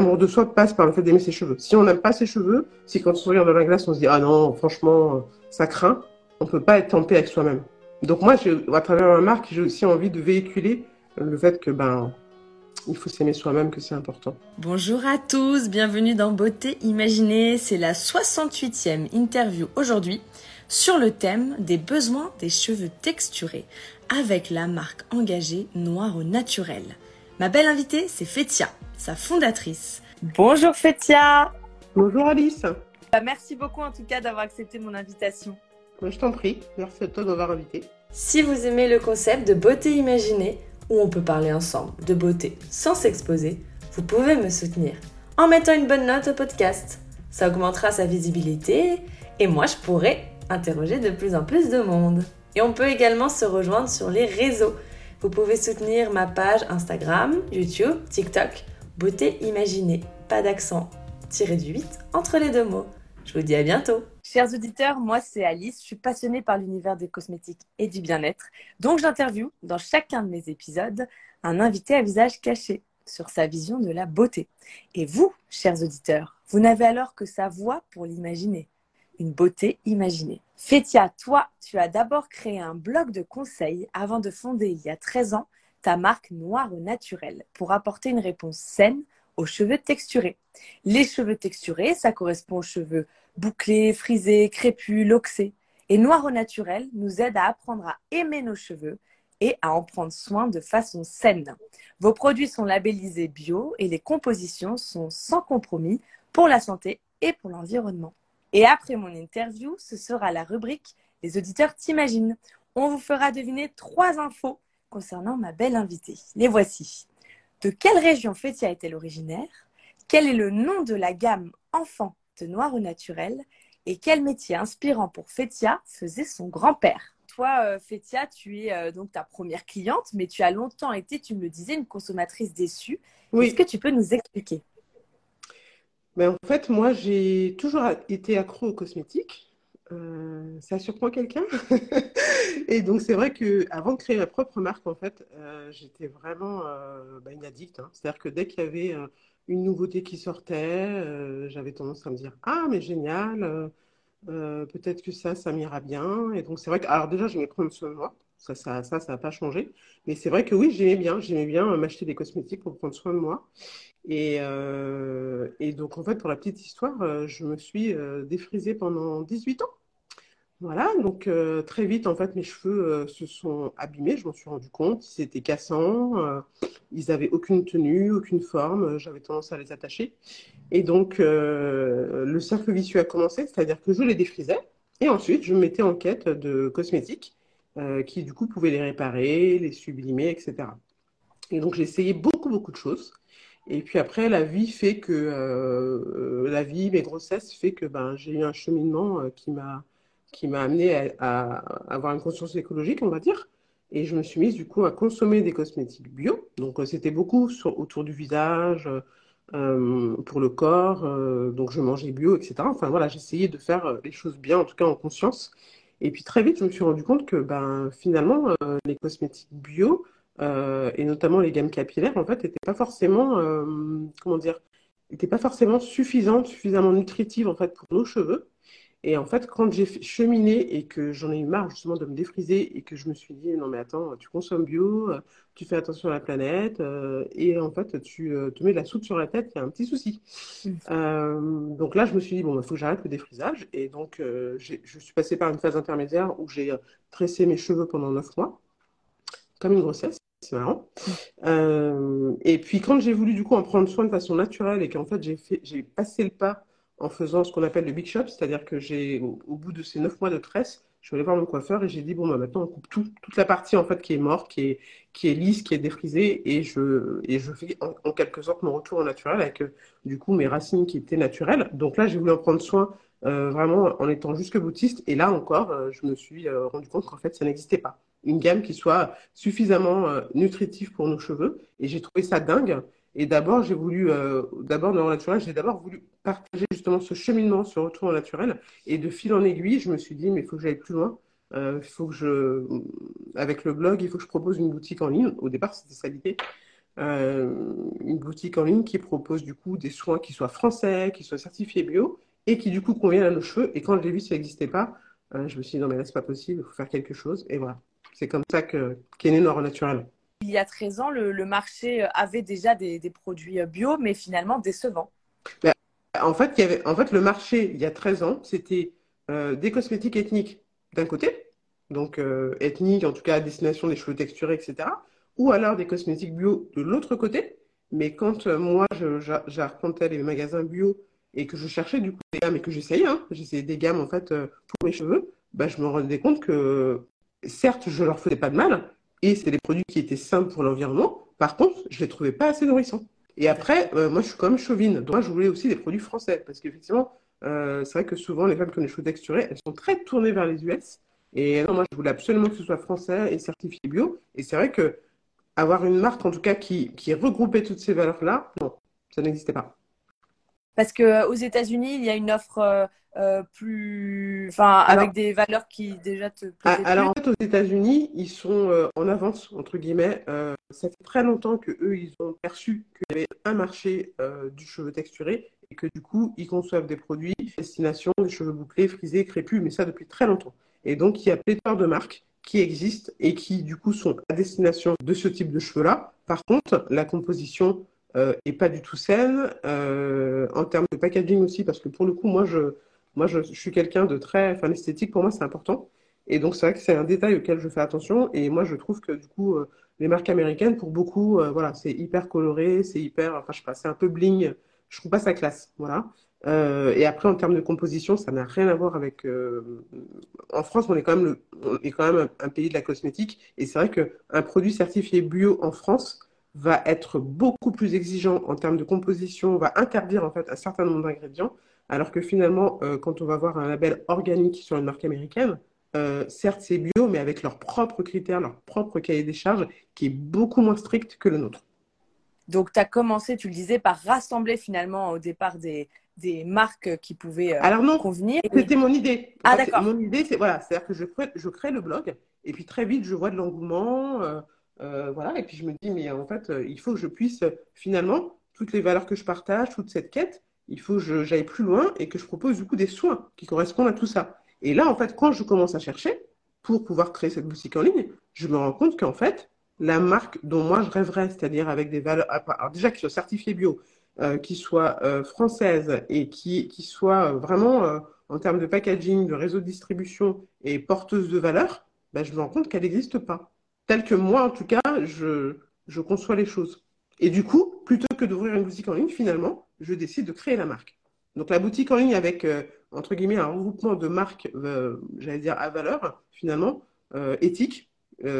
l'amour de soi passe par le fait d'aimer ses cheveux. Si on n'aime pas ses cheveux, si quand on se regarde dans la glace, on se dit ah non, franchement, ça craint, on peut pas être en paix avec soi-même. Donc moi, à travers ma marque, j'ai aussi envie de véhiculer le fait que ben il faut s'aimer soi-même, que c'est important. Bonjour à tous, bienvenue dans Beauté Imaginée. C'est la 68e interview aujourd'hui sur le thème des besoins des cheveux texturés avec la marque engagée Noir au Naturel. Ma belle invitée, c'est Fétia, sa fondatrice. Bonjour Fétia Bonjour Alice bah, Merci beaucoup en tout cas d'avoir accepté mon invitation. Je t'en prie, merci à toi de m'avoir invité. Si vous aimez le concept de beauté imaginée, où on peut parler ensemble de beauté sans s'exposer, vous pouvez me soutenir en mettant une bonne note au podcast. Ça augmentera sa visibilité et moi je pourrai interroger de plus en plus de monde. Et on peut également se rejoindre sur les réseaux. Vous pouvez soutenir ma page Instagram, YouTube, TikTok, Beauté Imaginée, pas d'accent, tiré du 8 entre les deux mots. Je vous dis à bientôt. Chers auditeurs, moi c'est Alice, je suis passionnée par l'univers des cosmétiques et du bien-être. Donc j'interviewe dans chacun de mes épisodes un invité à visage caché sur sa vision de la beauté. Et vous, chers auditeurs, vous n'avez alors que sa voix pour l'imaginer. Une beauté imaginée. Fétia, toi, tu as d'abord créé un blog de conseils avant de fonder il y a 13 ans ta marque Noir au Naturel pour apporter une réponse saine aux cheveux texturés. Les cheveux texturés, ça correspond aux cheveux bouclés, frisés, crépus, loxés. Et Noir au naturel nous aide à apprendre à aimer nos cheveux et à en prendre soin de façon saine. Vos produits sont labellisés bio et les compositions sont sans compromis pour la santé et pour l'environnement. Et après mon interview, ce sera la rubrique Les auditeurs t'imaginent. On vous fera deviner trois infos concernant ma belle invitée. Les voici. De quelle région Fétia est-elle originaire? Quel est le nom de la gamme enfant de Noir au Naturel? Et quel métier inspirant pour Fétia faisait son grand-père? Toi, euh, Fétia, tu es euh, donc ta première cliente, mais tu as longtemps été, tu me le disais, une consommatrice déçue. Oui. Est-ce que tu peux nous expliquer? Ben, En fait, moi, j'ai toujours été accro aux cosmétiques. Euh, ça surprend quelqu'un. et donc, c'est vrai que avant de créer ma propre marque, en fait, euh, j'étais vraiment euh, bah, une addict. Hein. C'est-à-dire que dès qu'il y avait une nouveauté qui sortait, j'avais tendance à me dire Ah, mais génial, peut-être que ça, ça m'ira bien. Et donc, c'est vrai que, alors déjà, j'aimais prendre soin de moi. Ça, ça, ça, ça n'a pas changé. Mais c'est vrai que oui, j'aimais bien. J'aimais bien m'acheter des cosmétiques pour prendre soin de moi. Et, et, donc, en fait, pour la petite histoire, je me suis défrisée pendant 18 ans. Voilà, donc euh, très vite, en fait, mes cheveux euh, se sont abîmés, je m'en suis rendu compte, ils étaient cassants, euh, ils n'avaient aucune tenue, aucune forme, j'avais tendance à les attacher. Et donc, le cercle vicieux a commencé, c'est-à-dire que je les défrisais, et ensuite, je me mettais en quête de cosmétiques qui, du coup, pouvaient les réparer, les sublimer, etc. Et donc, j'ai essayé beaucoup, beaucoup de choses. Et puis après, la vie fait que, la vie, mes grossesses, fait que ben, j'ai eu un cheminement qui m'a qui m'a amené à, avoir une conscience écologique, on va dire. Et je me suis mise du coup à consommer des cosmétiques bio. Donc euh, c'était beaucoup sur, autour du visage, euh, pour le corps. Euh, donc je mangeais bio, etc. Enfin voilà, j'essayais de faire les choses bien, en tout cas en conscience. Et puis très vite, je me suis rendu compte que ben, finalement, les cosmétiques bio, et notamment les gammes capillaires, en fait, n'étaient pas forcément, comment dire, n'étaient pas forcément suffisantes, suffisamment nutritives en fait pour nos cheveux. Et en fait, quand j'ai cheminé et que j'en ai eu marre justement de me défriser et que je me suis dit, non mais attends, tu consommes bio, tu fais attention à la planète, euh, et en fait, tu euh, te mets de la soupe sur la tête, il y a un petit souci. Mmh. Euh, donc là, je me suis dit, bon, il bah, faut que j'arrête le défrisage. Et donc, je suis passée par une phase intermédiaire où j'ai tressé mes cheveux pendant neuf mois, comme une grossesse. C'est marrant. et puis quand j'ai voulu du coup en prendre soin de façon naturelle et qu'en fait j'ai passé le pas en faisant ce qu'on appelle le big shop, c'est-à-dire que j'ai, au, bout de ces neuf mois de tresse, je suis allée voir mon coiffeur et j'ai dit bon bah maintenant on coupe tout, toute la partie en fait qui est morte, qui est qui est lisse, qui est défrisée et je et je fais en, quelque sorte mon retour au naturel avec euh, du coup mes racines qui étaient naturelles. Donc là j'ai voulu en prendre soin euh, vraiment en étant jusque boutiste et là encore euh, je me suis rendu compte qu'en fait ça n'existait pas une gamme qui soit suffisamment nutritive pour nos cheveux et j'ai trouvé ça dingue et d'abord, j'ai voulu, euh, d'abord dans j'ai d'abord voulu partager justement ce cheminement, ce retour au naturel. Et de fil en aiguille, je me suis dit, mais il faut que j'aille plus loin. Euh, il faut que je, avec le blog, il faut que je propose une boutique en ligne. Au départ, c'était ça l'idée. une boutique en ligne qui propose du coup des soins qui soient français, qui soient certifiés bio et qui du coup conviennent à nos cheveux. Et quand je l'ai vu, ça n'existait pas. je me suis dit, non mais là, c'est pas possible, il faut faire quelque chose. Et voilà, c'est comme ça qu'est né Naturel. Il y a 13 ans, le, marché avait déjà des, produits bio, mais finalement décevants. Ben, en, fait, il y avait, en fait, le marché, il y a 13 ans, c'était des cosmétiques ethniques d'un côté, donc euh, ethniques, en tout cas à destination des cheveux texturés, etc. Ou alors des cosmétiques bio de l'autre côté. Mais quand euh, moi, j'arpentais les magasins bio et que je cherchais du coup des gammes et que j'essayais, hein, j'essayais des gammes en fait euh, pour mes cheveux, bah, je me rendais compte que certes, je leur faisais pas de mal et c'est des produits qui étaient sains pour l'environnement. Par contre, je les trouvais pas assez nourrissants. Et après, moi, je suis quand même chauvine. Donc, moi, je voulais aussi des produits français parce qu'effectivement, c'est vrai que souvent, les femmes qui ont des cheveux texturés, elles sont très tournées vers les US. Et non, moi, je voulais absolument que ce soit français et certifié bio. Et c'est vrai que avoir une marque, en tout cas, qui, qui regroupait toutes ces valeurs-là, non, ça n'existait pas. Parce qu'aux euh, États-Unis, il y a une offre euh, euh, plus. Enfin, avec des valeurs qui déjà te. Ah, alors, en fait, aux États-Unis, ils sont en avance, entre guillemets. ça fait très longtemps qu'eux, ils ont perçu qu'il y avait un marché du cheveu texturé et que du coup, ils conçoivent des produits destination des cheveux bouclés, frisés, crépus, mais ça depuis très longtemps. Et donc, il y a pléthore de marques qui existent et qui, du coup, sont à destination de ce type de cheveux-là. Par contre, la composition euh, est pas du tout saine. Euh, en termes de packaging aussi, parce que pour le coup, moi, je, moi, je, suis quelqu'un de très. Enfin, l'esthétique, pour moi, c'est important. Et donc, c'est vrai que c'est un détail auquel je fais attention. Et moi, je trouve que, du coup, euh, les marques américaines, pour beaucoup, euh, voilà, c'est hyper coloré, c'est hyper. Enfin, je sais pas, c'est un peu bling. Je trouve pas ça classe. Voilà. Euh, et après, en termes de composition, ça n'a rien à voir avec. Euh, en France, on est quand même, le, on est quand même un, pays de la cosmétique, et c'est vrai qu'un produit certifié bio en France va être beaucoup plus exigeant en termes de composition, va interdire en fait un certain nombre d'ingrédients, alors que finalement, euh, quand on va voir un label organique sur une marque américaine, certes c'est bio, mais avec leurs propres critères, leur propre cahier des charges, qui est beaucoup moins strict que le nôtre. Donc, tu as commencé, tu le disais, par rassembler finalement au départ des, des marques qui pouvaient euh, Alors non, convenir. C'était mon idée. Ah d'accord. Mon idée, c'est voilà, c'est-à-dire que je crée, je crée le blog et puis très vite je vois de l'engouement, euh, euh, voilà, et puis je me dis mais en fait il faut que je puisse finalement toutes les valeurs que je partage, toute cette quête, il faut que j'aille plus loin et que je propose du coup des soins qui correspondent à tout ça. Et là en fait quand je commence à chercher pour pouvoir créer cette boutique en ligne, je me rends compte qu'en fait la marque dont moi je rêverais, c'est-à-dire avec des valeurs, alors déjà qui soit certifiée bio, euh, qui soit euh, française et qui, qui soit euh, vraiment, en termes de packaging, de réseau de distribution et porteuse de valeur, ben, je me rends compte qu'elle n'existe pas. Telle que moi, en tout cas, je, je conçois les choses. Et du coup, plutôt que d'ouvrir une boutique en ligne, finalement, je décide de créer la marque. Donc la boutique en ligne avec, entre guillemets, un regroupement de marques, j'allais dire, à valeur, finalement, éthique,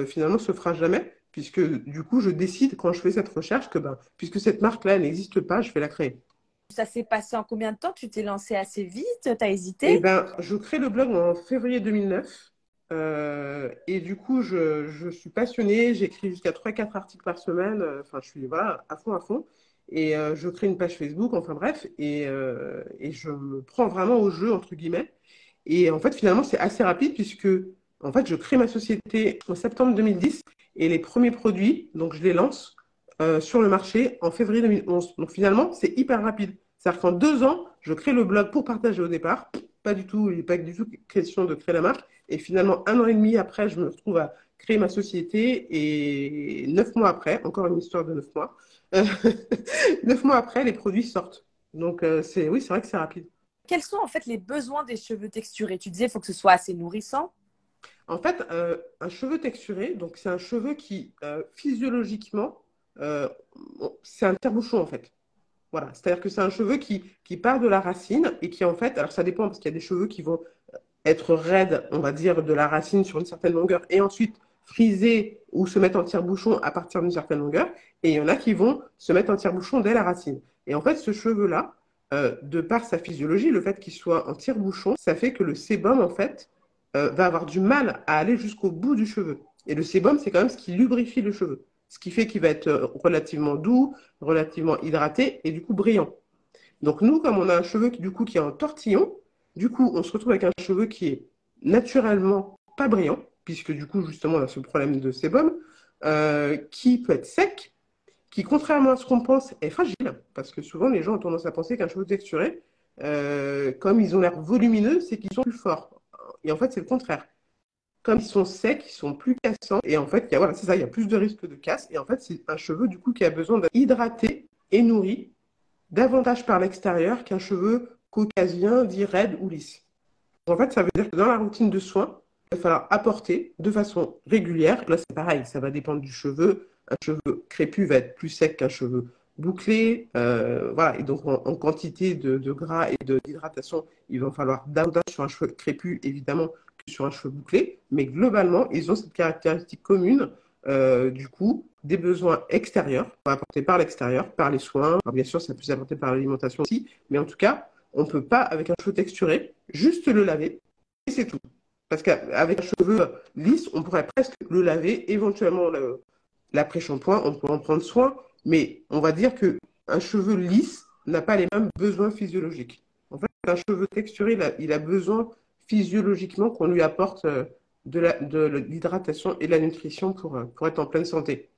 finalement, se fera jamais puisque du coup, je décide quand je fais cette recherche que ben, puisque cette marque-là n'existe pas, je vais la créer. Ça s'est passé en combien de temps? Tu t'es lancé assez vite? Tu as hésité? Eh ben, Je crée le blog en février 2009. Euh, et du coup, je, suis passionnée. J'écris jusqu'à 3-4 articles par semaine. Enfin, je suis voilà, à fond, à fond. Et euh, je crée une page Facebook, enfin bref. Et, euh, je me prends vraiment au jeu, entre guillemets. Et en fait, finalement, c'est assez rapide puisque en fait, je crée ma société en septembre 2010 et les premiers produits, donc je les lance euh, sur le marché en février 2011. Donc finalement, c'est hyper rapide. C'est-à-dire qu'en deux ans, je crée le blog pour partager au départ. Pas du tout, il n'est pas du tout question de créer la marque. Et finalement, un an et demi après, je me retrouve à créer ma société. Et neuf mois après, encore une histoire de neuf mois, neuf mois après, les produits sortent. Donc euh, c'est oui, c'est vrai que c'est rapide. Quels sont en fait les besoins des cheveux texturés? Tu disais, il faut que ce soit assez nourrissant. En fait, euh, un cheveu texturé, donc c'est un cheveu qui, euh, physiologiquement, euh, c'est un tire-bouchon en fait. Voilà, c'est-à-dire que c'est un cheveu qui, part de la racine et qui en fait, alors ça dépend parce qu'il y a des cheveux qui vont être raides, on va dire, de la racine sur une certaine longueur et ensuite friser ou se mettre en tire-bouchon à partir d'une certaine longueur. Et il y en a qui vont se mettre en tire-bouchon dès la racine. Et en fait, ce cheveu-là, de par sa physiologie, le fait qu'il soit en tire-bouchon, ça fait que le sébum, en fait, euh, va avoir du mal à aller jusqu'au bout du cheveu. Et le sébum, c'est quand même ce qui lubrifie le cheveu. Ce qui fait qu'il va être euh, relativement doux, relativement hydraté et du coup brillant. Donc nous, comme on a un cheveu qui, du coup qui est en tortillon, du coup on se retrouve avec un cheveu qui est naturellement pas brillant, puisque du coup justement on a ce problème de sébum, euh, qui peut être sec, qui, contrairement à ce qu'on pense, est fragile, parce que souvent les gens ont tendance à penser qu'un cheveu texturé, euh, comme ils ont l'air volumineux, c'est qu'ils sont plus forts. Et en fait, c'est le contraire. Comme ils sont secs, ils sont plus cassants. Et en fait, voilà, c'est ça, il y a plus de risque de casse. Et en fait, c'est un cheveu du coup qui a besoin d'être hydraté et nourri davantage par l'extérieur qu'un cheveu caucasien dit raide ou lisse. En fait, ça veut dire que dans la routine de soins, il va falloir apporter de façon régulière. Là, c'est pareil, ça va dépendre du cheveu. Un cheveu crépus va être plus sec qu'un cheveu bouclé. Euh, voilà, et donc en, quantité de, gras et d'hydratation, il va falloir davantage sur un cheveu crépus, évidemment, sur un cheveu bouclé. Mais globalement, ils ont cette caractéristique commune, euh, du coup, des besoins extérieurs, apportés par l'extérieur, par les soins. bien sûr, ça peut s'apporter par l'alimentation aussi, mais en tout cas, on ne peut pas, avec un cheveu texturé, juste le laver, et c'est tout. Parce qu'avec un cheveu lisse, on pourrait presque le laver, éventuellement l'après-shampoing, on pourrait en prendre soin, mais on va dire qu'un cheveu lisse n'a pas les mêmes besoins physiologiques. En fait, un cheveu texturé, il a, besoin physiologiquement qu'on lui apporte euh, de l'hydratation et de la nutrition pour, euh, pour être en pleine santé.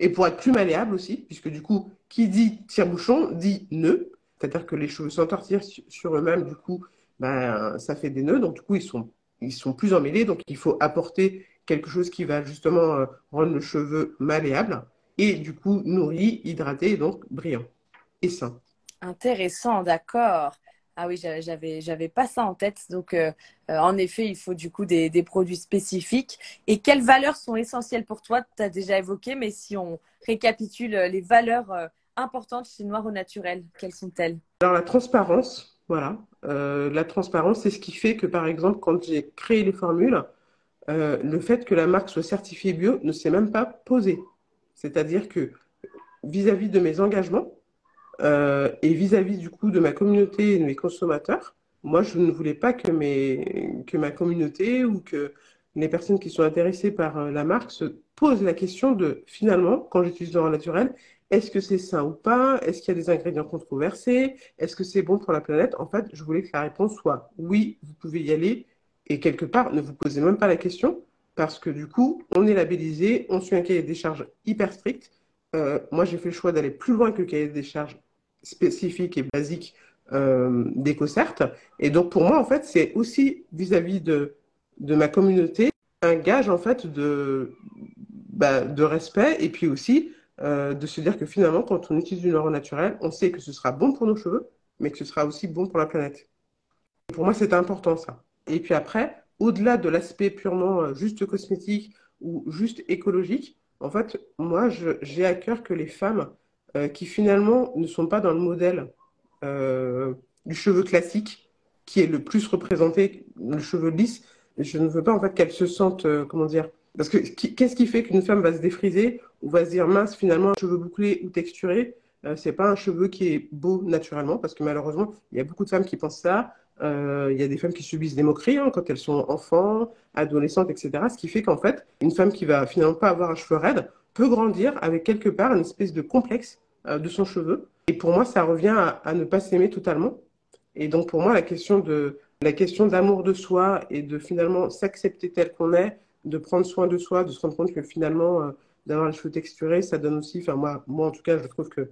Et pour être plus malléable aussi, puisque du coup, qui dit tire-bouchon dit nœud, c'est-à-dire que les cheveux s'entortillent sur eux-mêmes, du coup, ben, ça fait des nœuds, donc du coup, ils sont ils sont plus emmêlés, donc il faut apporter quelque chose qui va justement euh, rendre le cheveu malléable et du coup nourri, hydraté, donc brillant et sain. Intéressant, d'accord. Ah oui, j'avais j'avais pas ça en tête. Donc euh, euh, en effet, il faut du coup des, des, produits spécifiques. Et quelles valeurs sont essentielles pour toi? Tu as déjà évoqué, mais si on récapitule les valeurs importantes chez Noir au Naturel, quelles sont-elles? Alors la transparence, voilà. Euh, la transparence, c'est ce qui fait que, par exemple, quand j'ai créé les formules, euh, le fait que la marque soit certifiée bio ne s'est même pas posé. C'est-à-dire que vis-à-vis de mes engagements euh, et vis-à-vis du coup de ma communauté et de mes consommateurs, moi, je ne voulais pas que, mes, que ma communauté ou que les personnes qui sont intéressées par la marque se posent la question de, finalement, quand j'utilise l'or naturel, est-ce que c'est sain ou pas? Est-ce qu'il y a des ingrédients controversés? Est-ce que c'est bon pour la planète? En fait, je voulais que la réponse soit oui, vous pouvez y aller. Et quelque part, ne vous posez même pas la question, parce que du coup, on est labellisé, on suit un cahier des charges hyper strict. Euh, moi, j'ai fait le choix d'aller plus loin que le cahier des charges spécifique et basique euh, d'EcoCert. Et donc, pour moi, en fait, c'est aussi vis-à-vis de, de ma communauté un gage, en fait, de, bah, de respect et puis aussi euh, de se dire que finalement, quand on utilise du neuro naturel, on sait que ce sera bon pour nos cheveux, mais que ce sera aussi bon pour la planète. pour moi, c'est important ça. Et puis après, au-delà de l'aspect purement euh, juste cosmétique ou juste écologique, en fait, moi, j'ai à cœur que les femmes euh, qui finalement ne sont pas dans le modèle du cheveu classique, qui est le plus représenté, le cheveu lisse, je ne veux pas en fait qu'elles se sentent, comment dire, parce que qu'est-ce qui fait qu'une femme va se défriser ou va se dire mince, finalement, un cheveu bouclé ou texturé, euh, c'est pas un cheveu qui est beau naturellement, parce que malheureusement, il y a beaucoup de femmes qui pensent ça. Euh, il y a des femmes qui subissent des moqueries hein, quand elles sont enfants, adolescentes, etc. Ce qui fait qu'en fait, une femme qui va finalement pas avoir un cheveu raide peut grandir avec quelque part une espèce de complexe euh, de son cheveu. Et pour moi, ça revient à, ne pas s'aimer totalement. Et donc pour moi, la question de la question d'amour de soi et de finalement s'accepter tel qu'on est, de prendre soin de soi, de se rendre compte que finalement, euh, d'avoir les cheveux texturés, ça donne aussi, enfin moi, moi en tout cas, je trouve que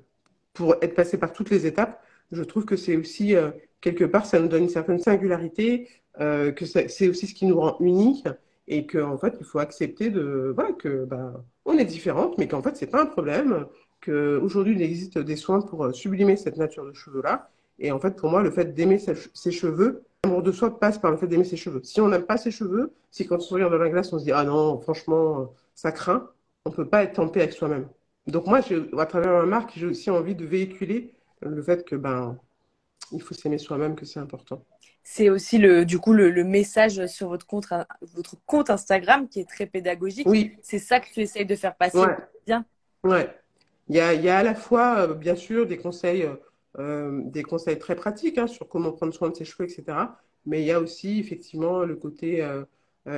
pour être passé par toutes les étapes, je trouve que c'est aussi, euh, quelque part, ça nous donne une certaine singularité, que c'est aussi ce qui nous rend unique et qu'en en fait, il faut accepter de, que bah, on est différente, mais qu'en fait, c'est pas un problème, qu'aujourd'hui, il existe des soins pour sublimer cette nature de cheveux-là. Et en fait, pour moi, le fait d'aimer ses cheveux, L'amour de soi passe par le fait d'aimer ses cheveux. Si on n'aime pas ses cheveux, si quand on se regarde dans la glace, on se dit ah non, franchement, ça craint, on peut pas être en paix avec soi-même. Donc moi, à travers ma marque, j'ai aussi envie de véhiculer le fait que ben il faut s'aimer soi-même, que c'est important. C'est aussi le, du coup le, message sur votre compte, votre compte Instagram qui est très pédagogique. Oui. C'est ça que tu essayes de faire passer. Bien. Ouais. Il y a, il y a à la fois, euh, bien sûr, des conseils euh, euh, des conseils très pratiques hein, sur comment prendre soin de ses cheveux, etc. Mais il y a aussi effectivement le côté euh,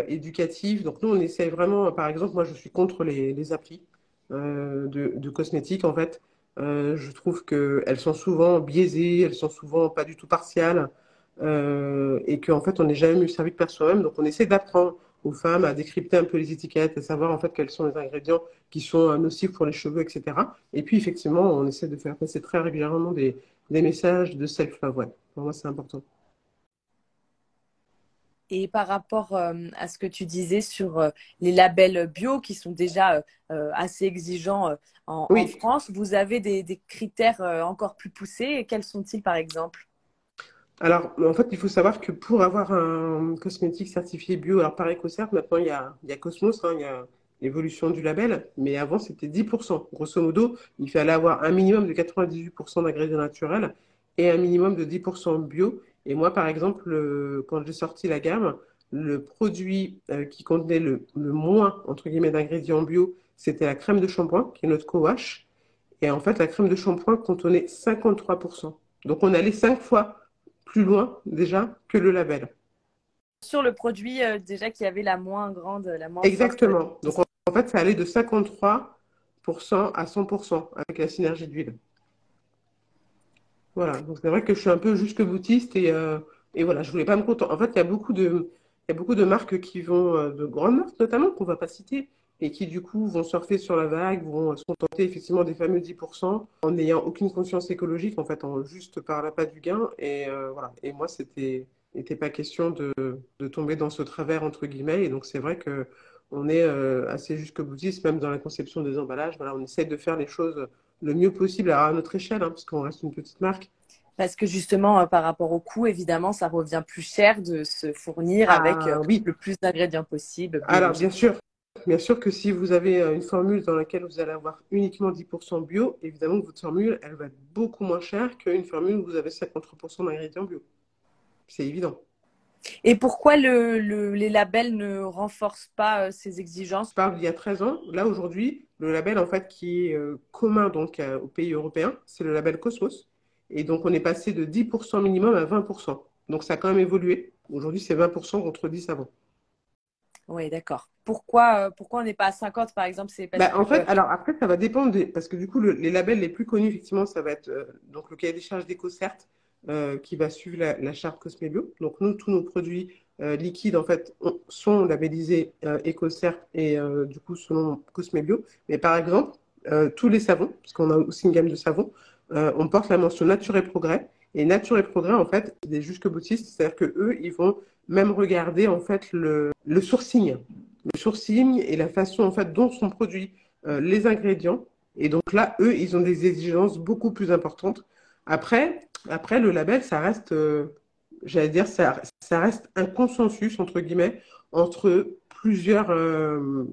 éducatif. Donc nous, on essaie vraiment, par exemple, moi je suis contre les, les applis de, de, cosmétiques en fait. je trouve qu'elles sont souvent biaisées, elles sont souvent pas du tout partiales. Et qu'en fait on n'est jamais mieux servi que par soi-même. Donc on essaie d'apprendre aux femmes à décrypter un peu les étiquettes, à savoir en fait quels sont les ingrédients qui sont nocifs pour les cheveux, etc. Et puis effectivement, on essaie de faire passer très régulièrement des, des messages de self-love. Ouais. Pour moi, c'est important. Et par rapport euh, à ce que tu disais sur euh, les labels bio qui sont déjà euh, assez exigeants en, France, vous avez des, critères encore plus poussés. quels sont-ils par exemple? Alors, en fait, il faut savoir que pour avoir un cosmétique certifié bio, alors par EcoCert, maintenant il y a, il y a Cosmos, hein, il y a l'évolution du label, mais avant c'était 10%. Grosso modo, il fallait avoir un minimum de 98% d'ingrédients naturels et un minimum de 10% bio. Et moi, par exemple, quand j'ai sorti la gamme, le produit euh, qui contenait le, moins, entre guillemets, d'ingrédients bio, c'était la crème de shampoing, qui est notre co-wash. Et en fait, la crème de shampoing contenait 53%. Donc, on allait cinq fois plus loin, déjà, que le label. Sur le produit, euh, déjà, qui avait la moins grande, la moins Exactement. Donc, en fait, ça allait de 53% à 100% avec la synergie d'huile. Voilà, donc c'est vrai que je suis un peu jusque boutiste et, euh, et voilà, je voulais pas me contenter. En fait, il y a beaucoup de, il y a beaucoup de marques qui vont, euh, de grandes marques notamment, qu'on va pas citer, et qui du coup vont surfer sur la vague, vont se contenter effectivement des fameux 10% en n'ayant aucune conscience écologique, en fait, en juste par la du gain. Et euh, voilà. Et moi, c'était n'était pas question de, de, tomber dans ce travers entre guillemets. Et donc c'est vrai que on est assez jusque boutiste, même dans la conception des emballages. Voilà, on essaie de faire les choses le mieux possible à notre échelle, hein, parce qu'on reste une petite marque. Parce que justement, euh, par rapport au coût, évidemment, ça revient plus cher de se fournir ah, avec euh, le plus d'ingrédients possible. Alors, bien sûr, bien sûr que si vous avez euh, une formule dans laquelle vous allez avoir uniquement 10% bio, évidemment que votre formule, elle va être beaucoup moins chère qu'une formule où vous avez 53% d'ingrédients bio. C'est évident. Et pourquoi le, les labels ne renforcent pas euh, ces exigences? Je parle d'il y a 13 ans. Là, aujourd'hui, le label en fait qui est euh, commun donc aux pays européens, c'est le label Cosmos. Et donc, on est passé de 10% minimum à 20%. Donc, ça a quand même évolué. Aujourd'hui, c'est 20% contre 10 avant. Oui, d'accord. Pourquoi, euh, pourquoi on n'est pas à 50 par exemple c'est bah, En fait, alors après, ça va dépendre parce que du coup, les labels les plus connus, effectivement, ça va être donc le cahier des charges d'EcoCert, euh, qui va suivre la, charte Cosmebio. Donc nous, tous nos produits euh, liquides en fait sont labellisés euh, EcoCert et du coup selon Cosmebio. Mais par exemple, tous les savons, parce qu'on a aussi une gamme de savons, on porte la mention Nature et Progrès. Et Nature et Progrès, en fait, des jusque boutistes, c'est-à-dire que eux, ils vont même regarder en fait le, le sourcing, le sourcing et la façon en fait dont sont produits les ingrédients. Et donc là, eux, ils ont des exigences beaucoup plus importantes. Après, après, le label, ça reste, euh, j'allais dire, ça, ça, reste un consensus, entre guillemets, entre plusieurs. Euh,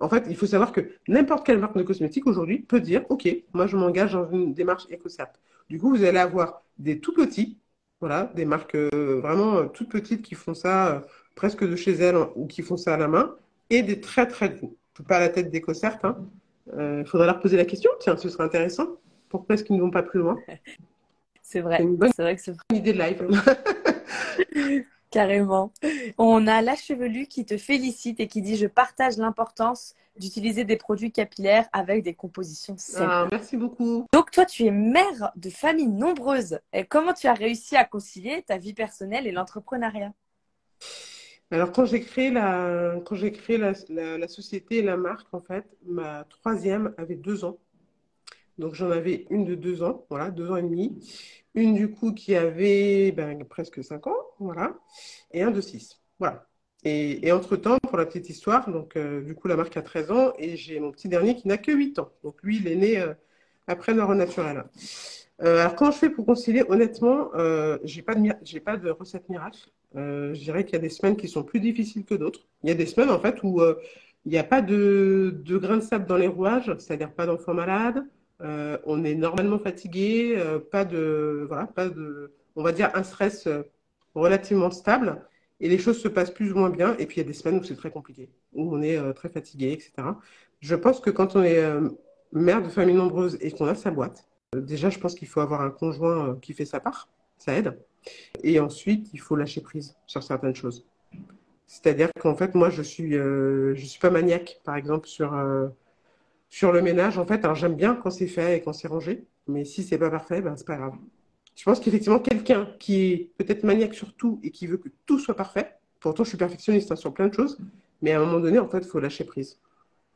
en fait, il faut savoir que n'importe quelle marque de cosmétiques aujourd'hui peut dire OK, moi, je m'engage dans une démarche EcoCert. Du coup, vous allez avoir des tout petits, voilà, des marques euh, vraiment toutes petites qui font ça presque de chez elles ou qui font ça à la main, et des très, très gros. Je ne pas à la tête d'EcoCert. Il hein. faudrait leur poser la question, tiens, ce serait intéressant. Pourquoi est-ce qu'ils ne vont pas plus loin? C'est vrai. C'est vrai que c'est une idée de live. Carrément. On a la chevelue qui te félicite et qui dit Je partage l'importance d'utiliser des produits capillaires avec des compositions saines. Ah, merci beaucoup. Donc, toi, tu es mère de famille nombreuse. Et comment tu as réussi à concilier ta vie personnelle et l'entrepreneuriat? Alors, quand j'ai créé, la, quand j'ai créé la, la, société et la marque, en fait, ma troisième avait deux ans. Donc j'en avais une de deux ans, voilà, deux ans et demi. Une du coup qui avait ben, presque cinq ans, voilà, et un de six, voilà. Et, entre-temps, pour la petite histoire, donc euh, du coup la marque a 13 ans et j'ai mon petit dernier qui n'a que 8 ans. Donc lui, il est né euh, après Nord Naturel. Euh, alors comment je fais pour concilier? Honnêtement, j'ai pas de pas de recette miracle. je dirais qu'il y a des semaines qui sont plus difficiles que d'autres. Il y a des semaines en fait où il n'y a pas de, de grains de sable dans les rouages, c'est-à-dire pas d'enfants malades, on est normalement fatigué, pas de, voilà, pas de, on va dire un stress relativement stable, et les choses se passent plus ou moins bien. Et puis il y a des semaines où c'est très compliqué, où on est très fatigué, etc. Je pense que quand on est mère de famille nombreuse et qu'on a sa boîte, déjà je pense qu'il faut avoir un conjoint qui fait sa part, ça aide. Et ensuite, il faut lâcher prise sur certaines choses. C'est-à-dire qu'en fait, moi, je suis, je suis pas maniaque, par exemple, sur sur le ménage, en fait, j'aime bien quand c'est fait et quand c'est rangé, mais si c'est pas parfait, ben c'est pas grave. Je pense qu'effectivement, quelqu'un qui est peut-être maniaque sur tout et qui veut que tout soit parfait, pourtant je suis perfectionniste hein, sur plein de choses, Mais à un moment donné, en fait, il faut lâcher prise.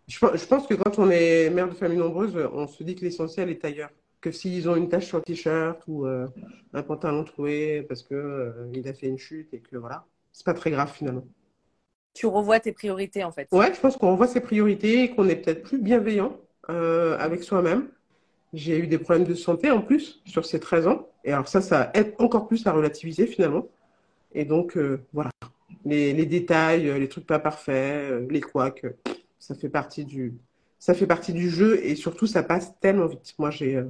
Je, je pense que quand on est mère de famille nombreuse, on se dit que l'essentiel est ailleurs. Que s'ils ont une tache sur le t-shirt ou euh, un pantalon troué parce que euh, il a fait une chute et que voilà, c'est pas très grave finalement. Tu revois tes priorités en fait. Ouais, je pense qu'on revoit ses priorités et qu'on est peut-être plus bienveillant euh, avec soi-même. J'ai eu des problèmes de santé en plus sur ces 13 ans. Et alors ça, ça aide encore plus à relativiser finalement. Et donc, euh, voilà. Les, détails, euh, les trucs pas parfaits, euh, les couacs, ça fait partie du, ça fait partie du jeu et surtout, ça passe tellement vite. Moi, j'ai,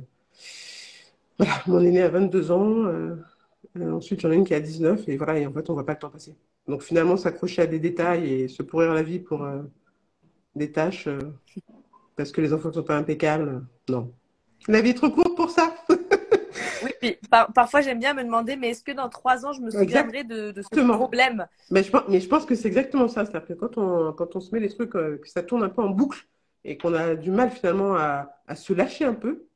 voilà, mon aîné a 22 ans. Ensuite, j'en ai une qui a 19 et voilà, et en fait, on voit pas le temps passer. Donc finalement, s'accrocher à des détails et se pourrir la vie pour des tâches parce que les enfants ne sont pas impeccables, non. La vie est trop courte pour puis par, parfois j'aime bien me demander, mais est-ce que dans trois ans je me souviendrai de, de, ce problème? Mais je, pense, mais je pense que c'est exactement ça. C'est-à-dire que quand on, quand on se met les trucs, euh, que ça tourne un peu en boucle et qu'on a du mal finalement à, à se lâcher un peu,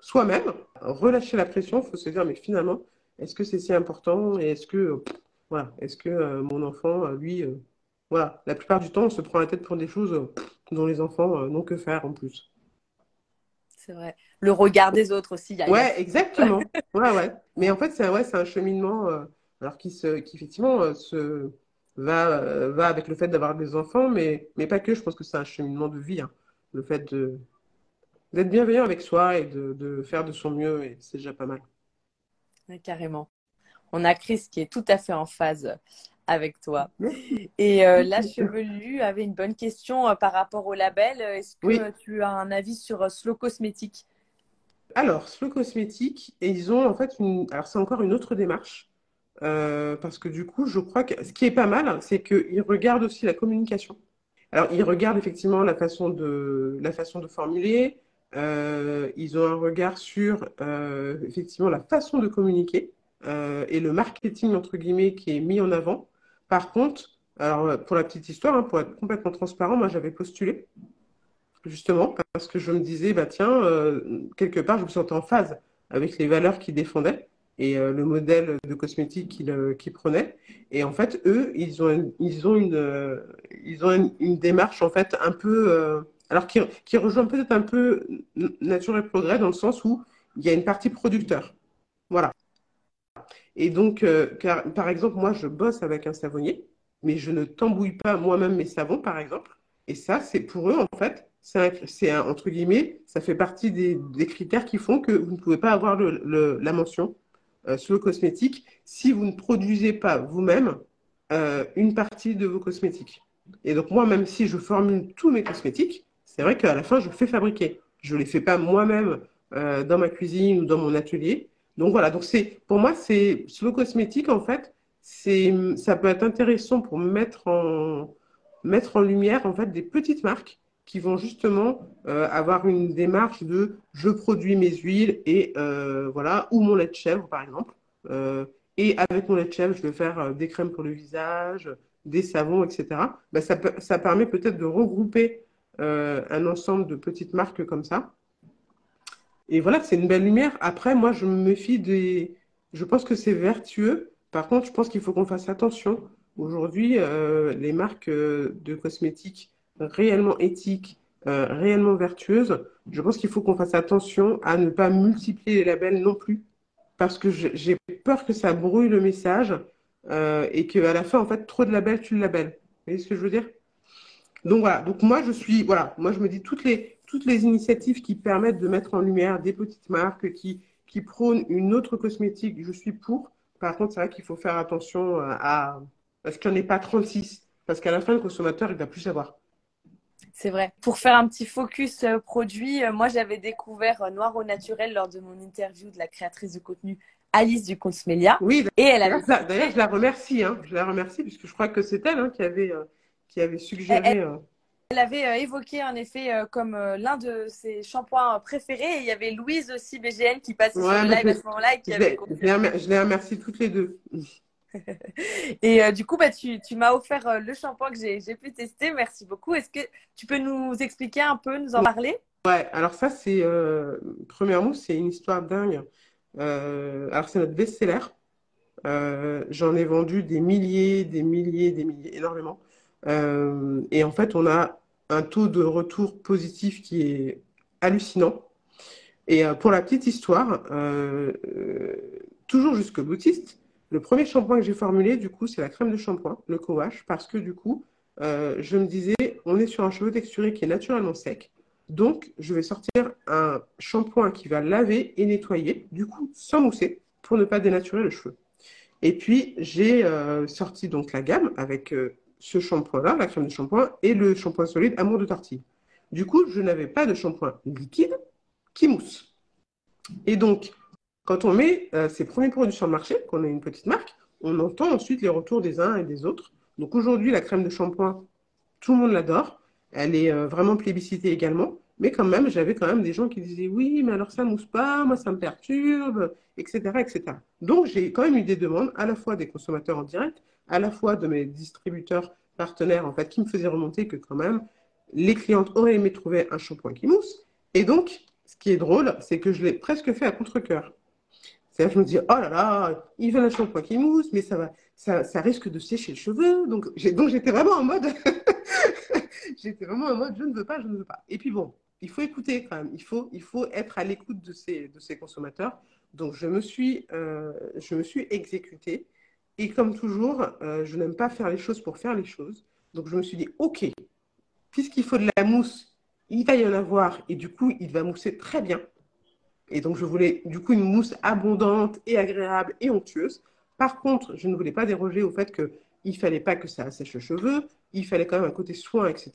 soi-même, relâcher la pression, il faut se dire, mais finalement, est-ce que c'est si important? Et est-ce que, voilà, est-ce que euh, mon enfant, euh, lui, euh, voilà, la plupart du temps, on se prend la tête pour des choses euh, dont les enfants n'ont que faire en plus. C'est vrai. Le regard des autres aussi. Y a ouais, exactement. ouais, ouais. Mais en fait, c'est ouais, un cheminement euh, alors qui, se, qui effectivement euh, se, va, euh, va avec le fait d'avoir des enfants, mais, mais pas que. Je pense que c'est un cheminement de vie. Hein. Le fait de, d'être bienveillant avec soi et de, de faire de son mieux, et c'est déjà pas mal. Ouais, carrément. On a Chris qui est tout à fait en phase avec toi. Et euh, la chevelue avait une bonne question euh, par rapport au label. Est-ce que Oui. tu as un avis sur euh, Slow Cosmétique? Alors, Slow Cosmétique, et ils ont en fait une. Alors, c'est encore une autre démarche. euh, parce que du coup, je crois que ce qui est pas mal, c'est qu'ils regardent aussi la communication. Alors, ils regardent effectivement la façon de, la façon de formuler. Ils ont un regard sur effectivement la façon de communiquer euh, et le marketing entre guillemets qui est mis en avant. Par contre, alors pour la petite histoire, hein, pour être complètement transparent, moi j'avais postulé justement parce que je me disais bah tiens euh, quelque part je me sentais en phase avec les valeurs qu'ils défendaient et euh, le modèle de cosmétique qu'ils euh, qu'ils prenaient. Et en fait, eux, ils ont une, ils ont une, euh, ils ont une, démarche en fait un peu, euh, alors qui, qui rejoint peut-être un peu Nature et Progrès dans le sens où il y a une partie producteur. Voilà. Et donc, euh, par exemple, moi, je bosse avec un savonnier, mais je ne tambouille pas moi-même mes savons, par exemple. Et ça, c'est pour eux, en fait, c'est entre guillemets, ça fait partie des, critères qui font que vous ne pouvez pas avoir le, le- la mention euh, slow cosmétique si vous ne produisez pas vous-même euh, une partie de vos cosmétiques. Et donc, moi, même si je formule tous mes cosmétiques, c'est vrai qu'à la fin, je fais fabriquer. Je ne les fais pas moi-même dans ma cuisine ou dans mon atelier. Donc voilà, donc c'est pour moi, c'est slow cosmétique, en fait, c'est, ça peut être intéressant pour mettre en, mettre en lumière en fait des petites marques qui vont justement euh, avoir une démarche de je produis mes huiles et euh, voilà, ou mon lait de chèvre par exemple. Euh, et avec mon lait de chèvre, je vais faire des crèmes pour le visage, des savons, etc. Ben, ça, permet peut-être de regrouper un ensemble de petites marques comme ça. Et voilà, c'est une belle lumière. Après, moi, je me méfie des. Je pense que c'est vertueux. Par contre, je pense qu'il faut qu'on fasse attention. Aujourd'hui, euh, les marques euh, de cosmétiques réellement éthiques, euh, réellement vertueuses, je pense qu'il faut qu'on fasse attention à ne pas multiplier les labels non plus. Parce que j'ai peur que ça brouille le message et qu'à la fin, en fait, trop de labels, tu le labels. Vous voyez ce que je veux dire? Donc voilà, donc moi je suis, voilà, moi je me dis toutes les, toutes les initiatives qui permettent de mettre en lumière des petites marques qui, qui prônent une autre cosmétique, je suis pour. Par contre, c'est vrai qu'il faut faire attention euh, à, à ce qu'il n'y en ait pas 36, parce qu'à la fin, le consommateur, il va plus savoir. C'est vrai. Pour faire un petit focus euh, produit, euh, moi j'avais découvert Noir au naturel lors de mon interview de la créatrice de contenu Alice du Cosmelia. Oui, Et elle d'ailleurs, avait je la- d'ailleurs, je la remercie, hein, je la remercie, puisque je crois que c'est elle hein, qui avait, euh, qui avait suggéré. euh, Elle avait euh, évoqué en effet euh, comme euh, l'un de ses shampoings préférés. Et il y avait Louise aussi, BGN, qui passait sur le live à ce moment-là et qui je avait je les remercie toutes les deux. Et euh, du coup, bah, tu, tu m'as offert euh, le shampoing que j'ai pu tester. Merci beaucoup. Est-ce que tu peux nous expliquer un peu, nous en parler? Ouais, alors ça, c'est, euh, première mot, c'est une histoire dingue. Alors, c'est notre best-seller. J'en ai vendu des milliers, des milliers, des milliers, énormément. Euh, et en fait, on a un taux de retour positif qui est hallucinant. Et euh, pour la petite histoire, euh, toujours jusqu'au boutiste, le premier shampoing que j'ai formulé, du coup, c'est la crème de shampoing, le co-wash, parce que du coup, je me disais, on est sur un cheveu texturé qui est naturellement sec. Donc, je vais sortir un shampoing qui va laver et nettoyer, du coup, sans mousser, pour ne pas dénaturer le cheveu. Et puis, j'ai sorti donc la gamme avec ce shampoing-là, la crème de shampoing, et le shampoing solide Amour de tortille. Du coup, je n'avais pas de shampoing liquide qui mousse. Et donc, quand on met euh, ces premiers produits sur le marché, qu'on a une petite marque, on entend ensuite les retours des uns et des autres. Donc aujourd'hui, la crème de shampoing, tout le monde l'adore. Elle est euh, vraiment plébiscitée également. Mais quand même, j'avais quand même des gens qui disaient oui, mais alors ça mousse pas, moi ça me perturbe, etc. etc. Donc j'ai quand même eu des demandes à la fois des consommateurs en direct, à la fois de mes distributeurs partenaires, en fait, qui me faisaient remonter que quand même, les clientes auraient aimé trouver un shampoing qui mousse. Et donc, ce qui est drôle, c'est que je l'ai presque fait à contre-coeur. C'est-à-dire, je me dis, oh là là, il veut un shampoing qui mousse, mais ça va, ça, ça risque de sécher le cheveu. Donc, donc j'étais vraiment en mode, j'étais vraiment en mode, je ne veux pas, je ne veux pas. Et puis bon, il faut écouter quand même. Il faut, il faut être à l'écoute de ces, de ces consommateurs. Donc, je me suis, euh, je me suis exécutée. Et comme toujours, euh, je n'aime pas faire les choses pour faire les choses. Donc je me suis dit, OK, puisqu'il faut de la mousse, il va y en avoir et du coup, il va mousser très bien. Et donc je voulais du coup une mousse abondante et agréable et onctueuse. Par contre, je ne voulais pas déroger au fait qu'il ne fallait pas que ça assèche le cheveu, il fallait quand même un côté soin, etc.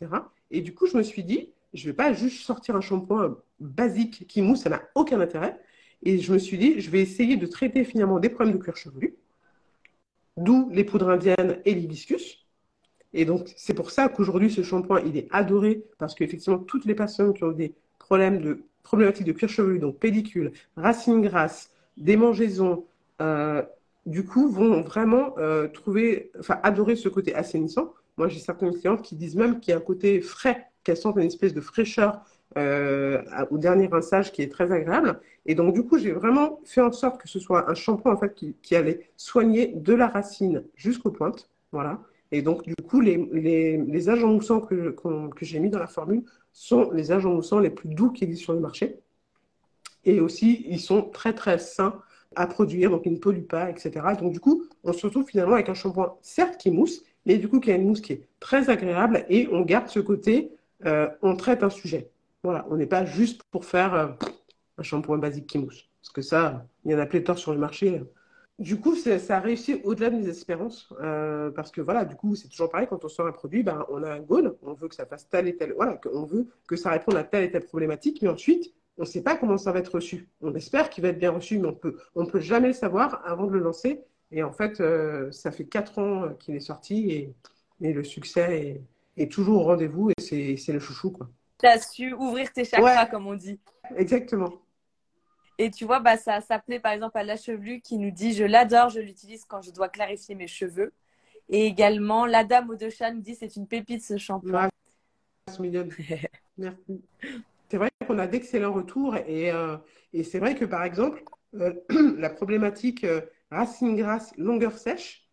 Et du coup, je me suis dit, je ne vais pas juste sortir un shampoing basique qui mousse, ça n'a aucun intérêt. Et je me suis dit, je vais essayer de traiter finalement des problèmes de cuir chevelu d'où les poudres indiennes et l'hibiscus. Et donc, c'est pour ça qu'aujourd'hui, ce shampoing, il est adoré parce qu'effectivement, toutes les personnes qui ont des problèmes de problématiques de cuir chevelu, donc pellicule, racines grasses, démangeaisons, euh, du coup, vont vraiment euh, trouver, enfin, adorer ce côté assainissant. Moi, j'ai certaines clientes qui disent même qu'il y a un côté frais, qu'elles sentent une espèce de fraîcheur euh, au dernier rinçage qui est très agréable. Et donc, du coup, j'ai vraiment fait en sorte que ce soit un shampoing en fait, qui, allait soigner de la racine jusqu'aux pointes. Voilà. Et donc, du coup, les, agents moussants que, que j'ai mis dans la formule sont les agents moussants les plus doux qui existent sur le marché. Et aussi, ils sont très, très sains à produire, donc ils ne polluent pas, etc. Donc, du coup, on se retrouve finalement avec un shampoing, certes, qui mousse, mais du coup, qui a une mousse qui est très agréable et on garde ce côté, euh, on traite un sujet. Voilà, on n'est pas juste pour faire euh, un shampoing basique qui mousse. Parce que ça, il y en a pléthore sur le marché. Du coup, ça a réussi au-delà de mes espérances. Euh, parce que voilà, du coup, c'est toujours pareil, quand on sort un produit, ben, on a un goal, on veut que ça fasse telle et telle. Voilà, on veut que ça réponde à telle et telle problématique, mais ensuite, on ne sait pas comment ça va être reçu. On espère qu'il va être bien reçu, mais on peut, on peut jamais le savoir avant de le lancer. Et en fait, euh, ça fait quatre ans qu'il est sorti et, et le succès est, est toujours au rendez-vous et c'est le chouchou, quoi tu as su ouvrir tes chakras, comme on dit. Exactement. Et tu vois, bah, ça s'appelait par exemple à la chevelu qui nous dit Je l'adore, je l'utilise quand je dois clarifier mes cheveux. Et également, la dame au nous dit C'est une pépite ce shampoing. Merci. C'est vrai qu'on a d'excellents retours et, euh, et c'est vrai que par exemple, euh, la problématique euh, racine grasse, longueur sèche,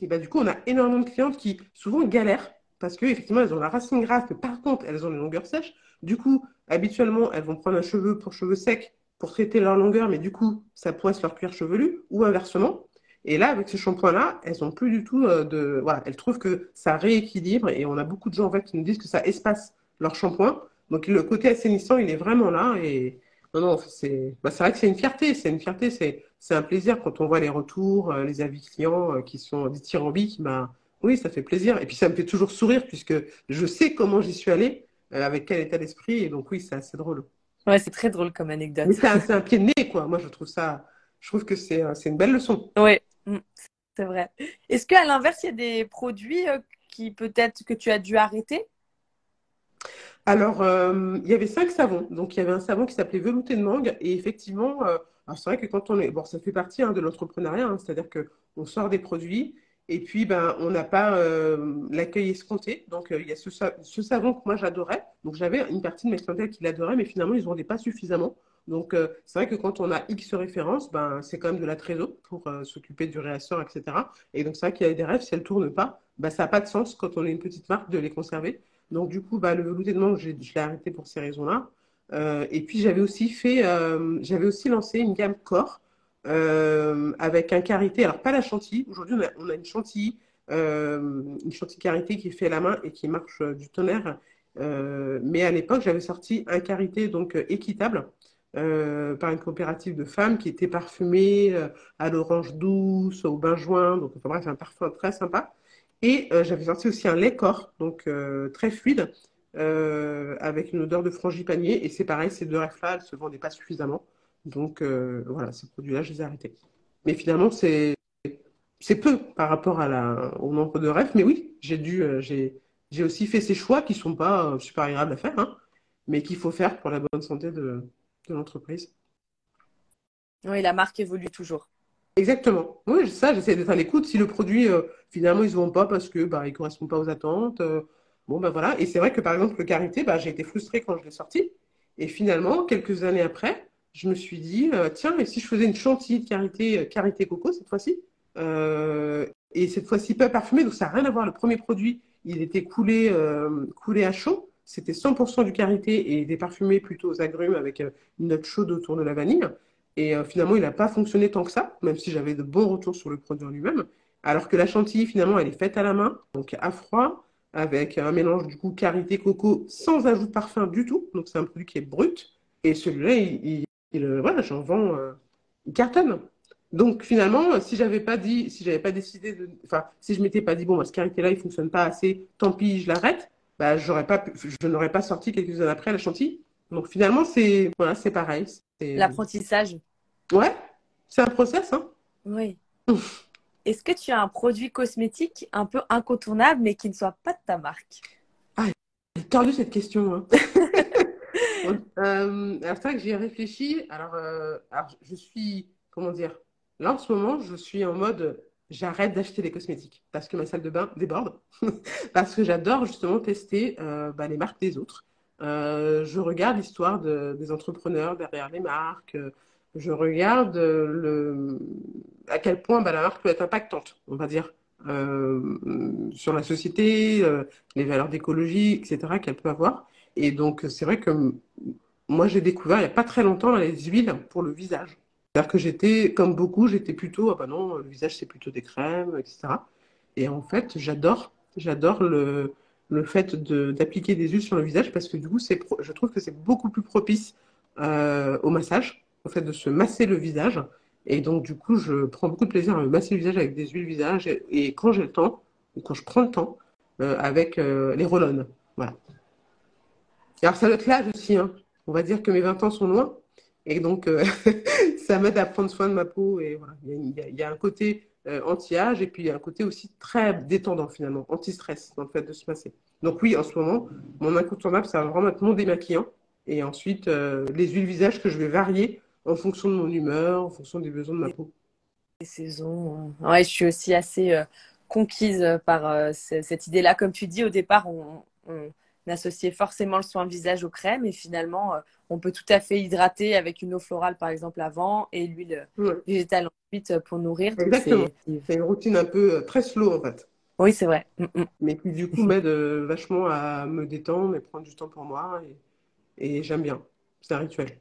et bah, du coup, on a énormément de clientes qui souvent galèrent parce qu'effectivement, elles ont la racine grasse, mais par contre, elles ont les longueurs sèches. Du coup, habituellement, elles vont prendre un cheveu pour cheveux secs pour traiter leur longueur, mais du coup, ça poisse leur cuir chevelu, ou inversement. Et là, avec ce shampoing-là, elles ont plus du tout euh, de. Voilà, elles trouvent que ça rééquilibre, et on a beaucoup de gens en fait qui nous disent que ça espace leur shampoing. Donc le côté assainissant, il est vraiment là. Et non, non, c'est bah, vrai que c'est une fierté. C'est une fierté, c'est un plaisir quand on voit les retours, euh, les avis clients euh, qui sont dithyrambiques. Bah, oui, ça fait plaisir. Et puis ça me fait toujours sourire puisque je sais comment j'y suis allée, euh, avec quel état d'esprit. Et donc oui, c'est assez drôle. Ouais, c'est très drôle comme anecdote. c'est un, pied de nez, quoi. Moi, je trouve ça, je trouve que c'est euh, une belle leçon. Oui, mm, c'est vrai. Est-ce qu'à l'inverse, il y a des produits euh, qui peut-être que tu as dû arrêter? Alors, il y avait cinq savons. Donc, il y avait un savon qui s'appelait velouté de mangue. Et effectivement, c'est vrai que quand on est. Bon, ça fait partie hein, de l'entrepreneuriat. Hein. C'est-à-dire qu'on sort des produits et puis, ben, on n'a pas euh, l'accueil escompté. Donc, euh, il y a ce, savon que moi j'adorais. Donc, j'avais une partie de mes clientèles qui l'adorait, mais finalement, ils n'en vendaient pas suffisamment. Donc, euh, c'est vrai que quand on a X références, ben, c'est quand même de la trésor pour s'occuper du réassort, etc. Et donc, c'est vrai qu'il y a des rêves, si elles ne tournent pas, ben, ça n'a pas de sens quand on est une petite marque de les conserver. Donc, du coup, ben, le velouté de mangue, je l'ai arrêté pour ces raisons-là. Et puis, j'avais aussi fait, aussi lancé une gamme corps avec un karité. Alors, pas la chantilly. Aujourd'hui, on a, une chantilly, une chantilly karité qui fait la main et qui marche du tonnerre. mais à l'époque, j'avais sorti un karité donc équitable euh, par une coopérative de femmes qui était parfumée euh, à l'orange douce, au benjoin, donc enfin bref, un parfum très sympa. Et euh, j'avais sorti aussi un lait corps, donc très fluide, avec une odeur de frangipanier. Et c'est pareil, ces deux rêves-là, elles se vendaient pas suffisamment. Donc voilà, ces produits-là, je les ai arrêtés. Mais finalement, c'est c'est peu par rapport à la, au nombre de rêves. Mais oui, j'ai dû, j'ai j'ai aussi fait ces choix qui sont pas super agréables à faire, hein, mais qu'il faut faire pour la bonne santé de, de l'entreprise. Oui, la marque évolue toujours. Exactement. Oui, ça, j'essaie d'être à l'écoute. Si le produit, euh, finalement, ils ne se vend pas parce que bah, il ne correspond pas aux attentes, euh, bon, ben voilà. Et c'est vrai que, par exemple, le Carité, bah, j'ai été frustrée quand je l'ai sorti. Et finalement, quelques années après, je me suis dit, euh, tiens, et si je faisais une chantilly de Carité, Carité Coco cette fois-ci Et cette fois-ci, pas parfumé, donc ça n'a rien à voir. Le premier produit, il était coulé, coulé à chaud. C'était 100% du karité et des parfumés plutôt aux agrumes avec euh, une note chaude autour de la vanille. Et euh, finalement, il n'a pas fonctionné tant que ça, même si j'avais de bons retours sur le produit en lui-même. Alors que la chantilly, finalement, elle est faite à la main, donc à froid, avec un mélange du coup karité coco sans ajout de parfum du tout. Donc c'est un produit qui est brut. Et celui-là, il, euh, voilà, j'en vends, une cartonne. Donc finalement, si j'avais pas dit, si j'avais pas décidé de, enfin, si je m'étais pas dit bon, bah, ce karité-là, il fonctionne pas assez, tant pis, je l'arrête bah, j'aurais pas je n'aurais pas sorti quelques années après la chantilly. Donc finalement, c'est voilà, c'est pareil. L'apprentissage. Ouais, c'est un process. Hein. Oui. Est-ce que tu as un produit cosmétique un peu incontournable, mais qui ne soit pas de ta marque? Ah, j'ai tordu cette question. Hein. euh, c'est vrai que j'y ai réfléchi. Alors, euh, alors, je suis, comment dire, là en ce moment, je suis en mode j'arrête d'acheter des cosmétiques parce que ma salle de bain déborde, parce que j'adore justement tester euh, bah, les marques des autres. Euh, je regarde l'histoire des entrepreneurs derrière les marques. Je regarde à quel point bah, la marque peut être impactante, on va dire, sur la société, les valeurs d'écologie, etc. qu'elle peut avoir. Et donc, c'est vrai que moi, j'ai découvert il n'y a pas très longtemps les huiles pour le visage. C'est-à-dire que j'étais, comme beaucoup, j'étais plutôt, ah bah non, le visage c'est plutôt des crèmes, etc. Et en fait, j'adore, j'adore le, le fait d'appliquer des huiles sur le visage parce que du coup, c'est, je trouve que c'est beaucoup plus propice euh, au massage, au fait de se masser le visage. Et donc, du coup, je prends beaucoup de plaisir à me masser le visage avec des huiles visage et, quand j'ai le temps, ou quand je prends le temps, euh, avec euh, les roll Voilà. Alors, ça doit être l'âge aussi. Hein. On va dire que mes 20 ans sont loin. Et donc, euh, ça m'aide à prendre soin de ma peau. Et voilà, il y a, un côté euh, anti-âge et puis il y a un côté aussi très détendant finalement, anti-stress dans le fait de se passer. Donc oui, en ce moment, mon incontournable, ça va vraiment être mon démaquillant. Et ensuite, euh, les huiles visage que je vais varier en fonction de mon humeur, en fonction des besoins de ma peau. Les saisons. Ouais, je suis aussi assez conquise par cette idée-là. Comme tu dis, au départ, on, associait forcément le soin visage aux crèmes et finalement, on peut tout à fait hydrater avec une eau florale, par exemple, avant et l'huile végétale ensuite pour nourrir. Exactement. C'est une routine un peu euh, très slow, en fait. Oui, c'est vrai. Mm, mm. Mais qui, du coup, m'aide euh, vachement à me détendre et prendre du temps pour moi. Et, j'aime bien. C'est un rituel.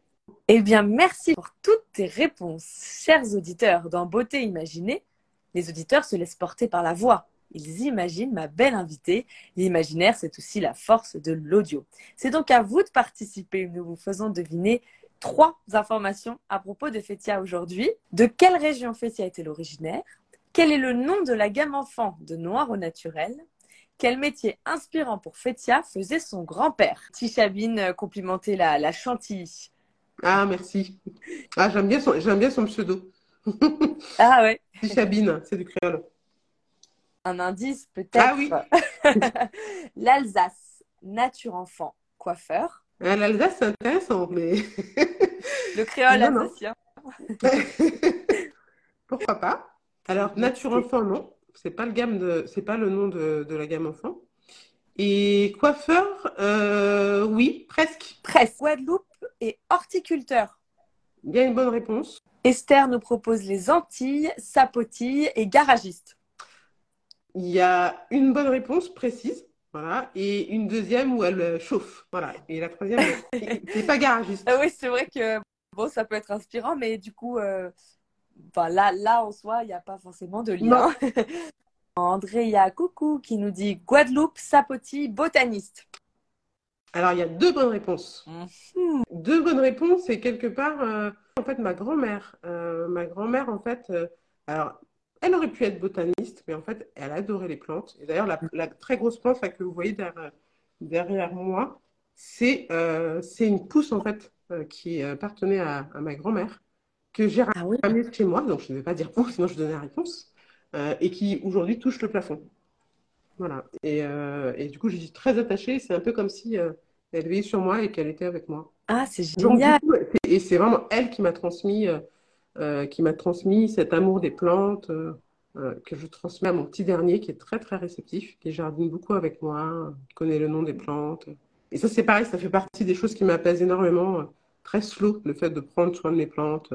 Eh bien, merci pour toutes tes réponses, chers auditeurs. Dans Beauté Imaginée, les auditeurs se laissent porter par la voix ils imaginent ma belle invitée. L'imaginaire, c'est aussi la force de l'audio. C'est donc à vous de participer. Nous vous faisons deviner trois informations à propos de Fétia aujourd'hui. De quelle région Fétia était l'originaire Quel est le nom de la gamme enfant de Noir au naturel? Quel métier inspirant pour Fétia faisait son grand-père? Tichabine euh, complimentait la, la chantilly. Ah, merci. Ah, j'aime bien, son, bien son pseudo. ah ouais. Tichabine, c'est du créole un indice peut-être. Ah oui. L'Alsace, nature enfant, coiffeur. Ah, L'Alsace, c'est intéressant, mais. Le créole alsacien. Pourquoi pas? Alors, nature enfant, non. C'est pas le gamme de, c'est pas le nom de, de, la gamme enfant. Et coiffeur, euh, oui, presque. Presque. Guadeloupe et horticulteur. Il y a une bonne réponse. Esther nous propose les Antilles, sapotille et garagiste. Il y a une bonne réponse précise, voilà, et une deuxième où elle chauffe, voilà. Et la troisième, c'est pas garagiste. Ah oui, c'est vrai que bon, ça peut être inspirant, mais du coup, euh, là, là en soi, il n'y a pas forcément de lien. Andrea Coucou qui nous dit Guadeloupe, sapotille, botaniste. Alors, il y a deux bonnes réponses. Mhm. Deux bonnes réponses et quelque part, euh, en fait, ma grand-mère, euh, ma grand-mère, en fait, euh, alors, elle aurait pu être botaniste, mais en fait, elle adorait les plantes. Et d'ailleurs, la, très grosse plante que vous voyez derrière, derrière moi, c'est une pousse, en fait, qui appartenait à, ma grand-mère, que j'ai ah ramenée chez moi. Donc, je ne vais pas dire où, sinon je donne la réponse. et qui, aujourd'hui, touche le plafond. Voilà. Et, euh, et, du coup, j'y suis très attachée. C'est un peu comme si euh, elle veillait sur moi et qu'elle était avec moi. Ah, c'est génial. et c'est vraiment elle qui m'a transmis, euh, qui m'a transmis cet amour des plantes que je transmets à mon petit dernier qui est très très réceptif, qui jardine beaucoup avec moi, qui connaît le nom des plantes. Et ça, c'est pareil, ça fait partie des choses qui m'apaisent énormément. Très slow, le fait de prendre soin de mes plantes,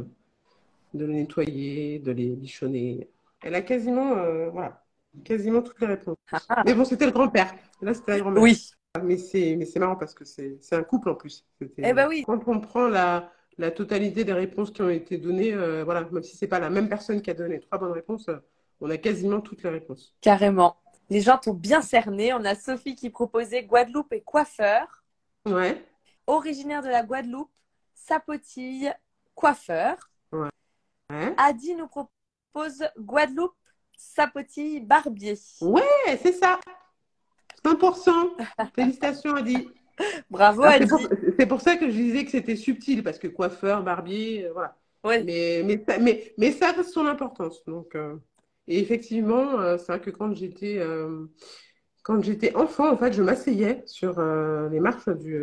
de les nettoyer, de les bichonner. Elle a quasiment, voilà, quasiment toutes les réponses. Ah, ah. Mais bon, c'était le grand-père. Là, c'était la grand-mère. Oui. Mais c'est, mais c'est marrant parce que c'est, c'est un couple en plus. Eh ben oui. Quand on prend la, la totalité des réponses qui ont été données, euh, voilà, même si c'est pas la même personne qui a donné trois bonnes réponses, euh, on a quasiment toutes les réponses. Carrément. Les gens t'ont bien cerné. On a Sophie qui proposait Guadeloupe et coiffeur. Ouais. Originaire de la Guadeloupe, sapotille, coiffeur. Ouais. Adi nous propose Guadeloupe, Sapoti Barbier. Ouais, c'est ça. 100%. Félicitations, Adi. Bravo, Adi. C'est pour, ça que je disais que c'était subtil, parce que coiffeur, barbier, euh, voilà. Mais, mais, mais, ça reste son importance. Donc, euh, et effectivement, euh, c'est vrai que quand j'étais quand j'étais enfant, en fait, je m'asseyais sur les marches du,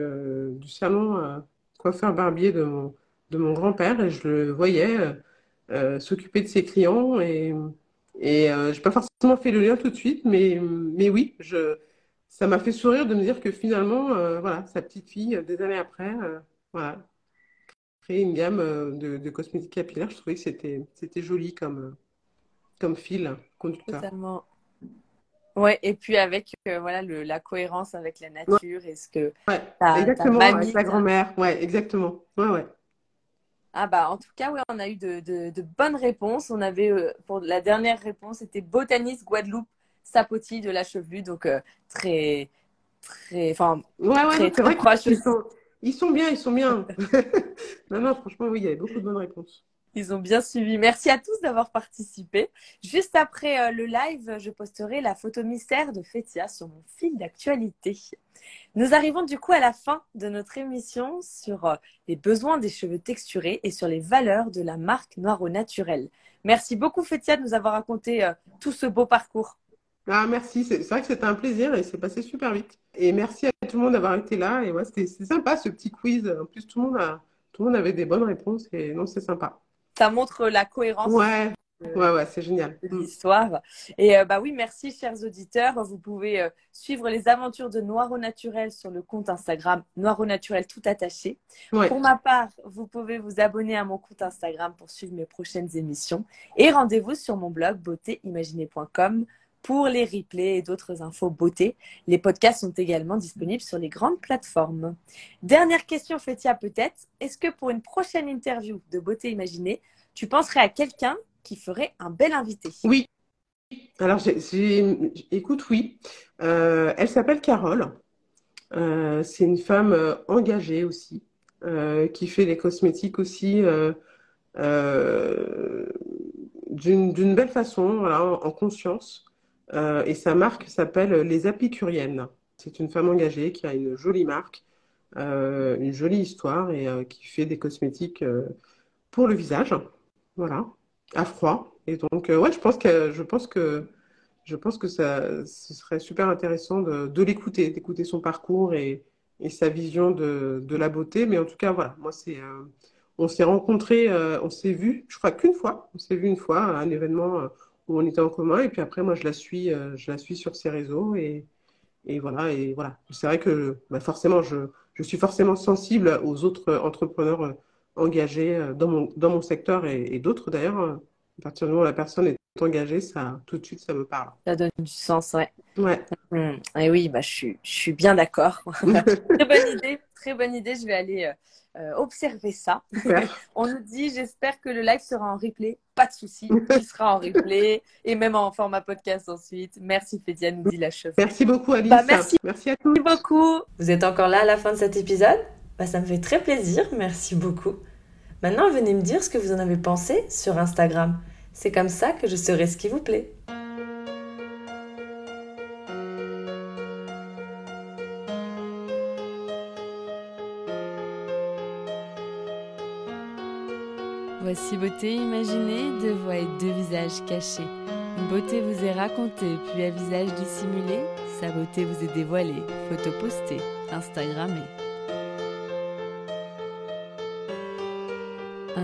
du salon coiffeur-barbier de mon, de mon grand-père et je le voyais s'occuper de ses clients et et je n'ai pas forcément fait le lien tout de suite, mais, mais oui, je, ça m'a fait sourire de me dire que finalement, euh, voilà, sa petite fille, euh, des années après, voilà, créer une gamme de, de, cosmétiques capillaires. Je trouvais que c'était, c'était joli comme, comme fil conducteur. Totalement. Ouais, et puis avec voilà le, la cohérence avec la nature et ce que ouais, exactement, avec la grand-mère. Ouais, exactement. Ouais, ouais. Ah bah en tout cas, oui, on a eu de, bonnes réponses. On avait euh, pour la dernière réponse, c'était botaniste Guadeloupe Sapoti de la Chevelue, donc euh, très très enfin ouais ouais c'est vrai ils sont, ils sont bien, ils sont bien. non non, franchement oui, il y avait beaucoup de bonnes réponses. Ils ont bien suivi. Merci à tous d'avoir participé. Juste après euh, le live, je posterai la photo mystère de Fétia sur mon fil d'actualité. Nous arrivons du coup à la fin de notre émission sur euh, les besoins des cheveux texturés et sur les valeurs de la marque Noir au Naturel. Merci beaucoup Fétia de nous avoir raconté euh, tout ce beau parcours. Ah, merci, c'est vrai que c'était un plaisir et c'est passé super vite. Et merci à tout le monde d'avoir été là. Et ouais, c'était sympa ce petit quiz. En plus, tout le, monde a, tout le monde avait des bonnes réponses et non, c'est sympa ça montre la cohérence. Ouais. Ouais, ouais, c'est génial. L'histoire. Et euh, bah oui, merci, chers auditeurs. Vous pouvez euh, suivre les aventures de Noir au Naturel sur le compte Instagram Noir au Naturel tout attaché. Pour ma part, vous pouvez vous abonner à mon compte Instagram pour suivre mes prochaines émissions. Et rendez-vous sur mon blog beautéimaginée.com pour les replays et d'autres infos beauté. Les podcasts sont également disponibles sur les grandes plateformes. Dernière question, Fétia, peut-être. Est-ce que pour une prochaine interview de Beauté Imaginée, tu penserais à quelqu'un qui ferait un bel invité? Oui. Alors, écoute, oui. Euh, elle s'appelle Carole. Euh, c'est une femme euh, engagée aussi, qui fait les cosmétiques aussi d'une belle façon, en conscience. Euh, et sa marque s'appelle Les Apicuriennes. C'est une femme engagée qui a une jolie marque, euh, une jolie histoire et euh, qui fait des cosmétiques pour le visage. Voilà, à froid. Et donc, ouais, je pense que je pense que je pense que ça, ce serait super intéressant de, l'écouter, d'écouter son parcours et, sa vision de, la beauté. Mais en tout cas, voilà, moi, c'est, on s'est rencontrés, on s'est vu, je crois qu'une fois, on s'est vu une fois à un événement on était en commun. Et puis après, moi, je la suis, euh, je la suis sur ses réseaux. Et, voilà. Et voilà. C'est vrai que bah, forcément, je, je, suis forcément sensible aux autres entrepreneurs engagée dans mon, dans mon secteur et, d'autres d'ailleurs. À partir du moment où la personne est engagée, ça, tout de suite, ça me parle. Ça donne du sens, ouais. Ouais. Mmh. Et oui, bah, je, suis, je suis bien d'accord. très bonne idée, très bonne idée. Je vais aller euh, observer ça. On nous dit, j'espère que le live sera en replay. Pas de souci, il sera en replay et même en format podcast ensuite. Merci Fédia, nous dit la chef. Merci beaucoup Alice. Bah, merci. merci à tous. Merci beaucoup. Vous êtes encore là à la fin de cet épisode? Bah, Ça me fait très plaisir. Merci beaucoup. Maintenant, venez me dire ce que vous en avez pensé sur Instagram. C'est comme ça que je saurai ce qui vous plaît. Voici beauté imaginée, deux voix et deux visages cachés. Une beauté vous est racontée, puis un visage dissimulé. Sa beauté vous est dévoilée, photo postée, Instagrammée.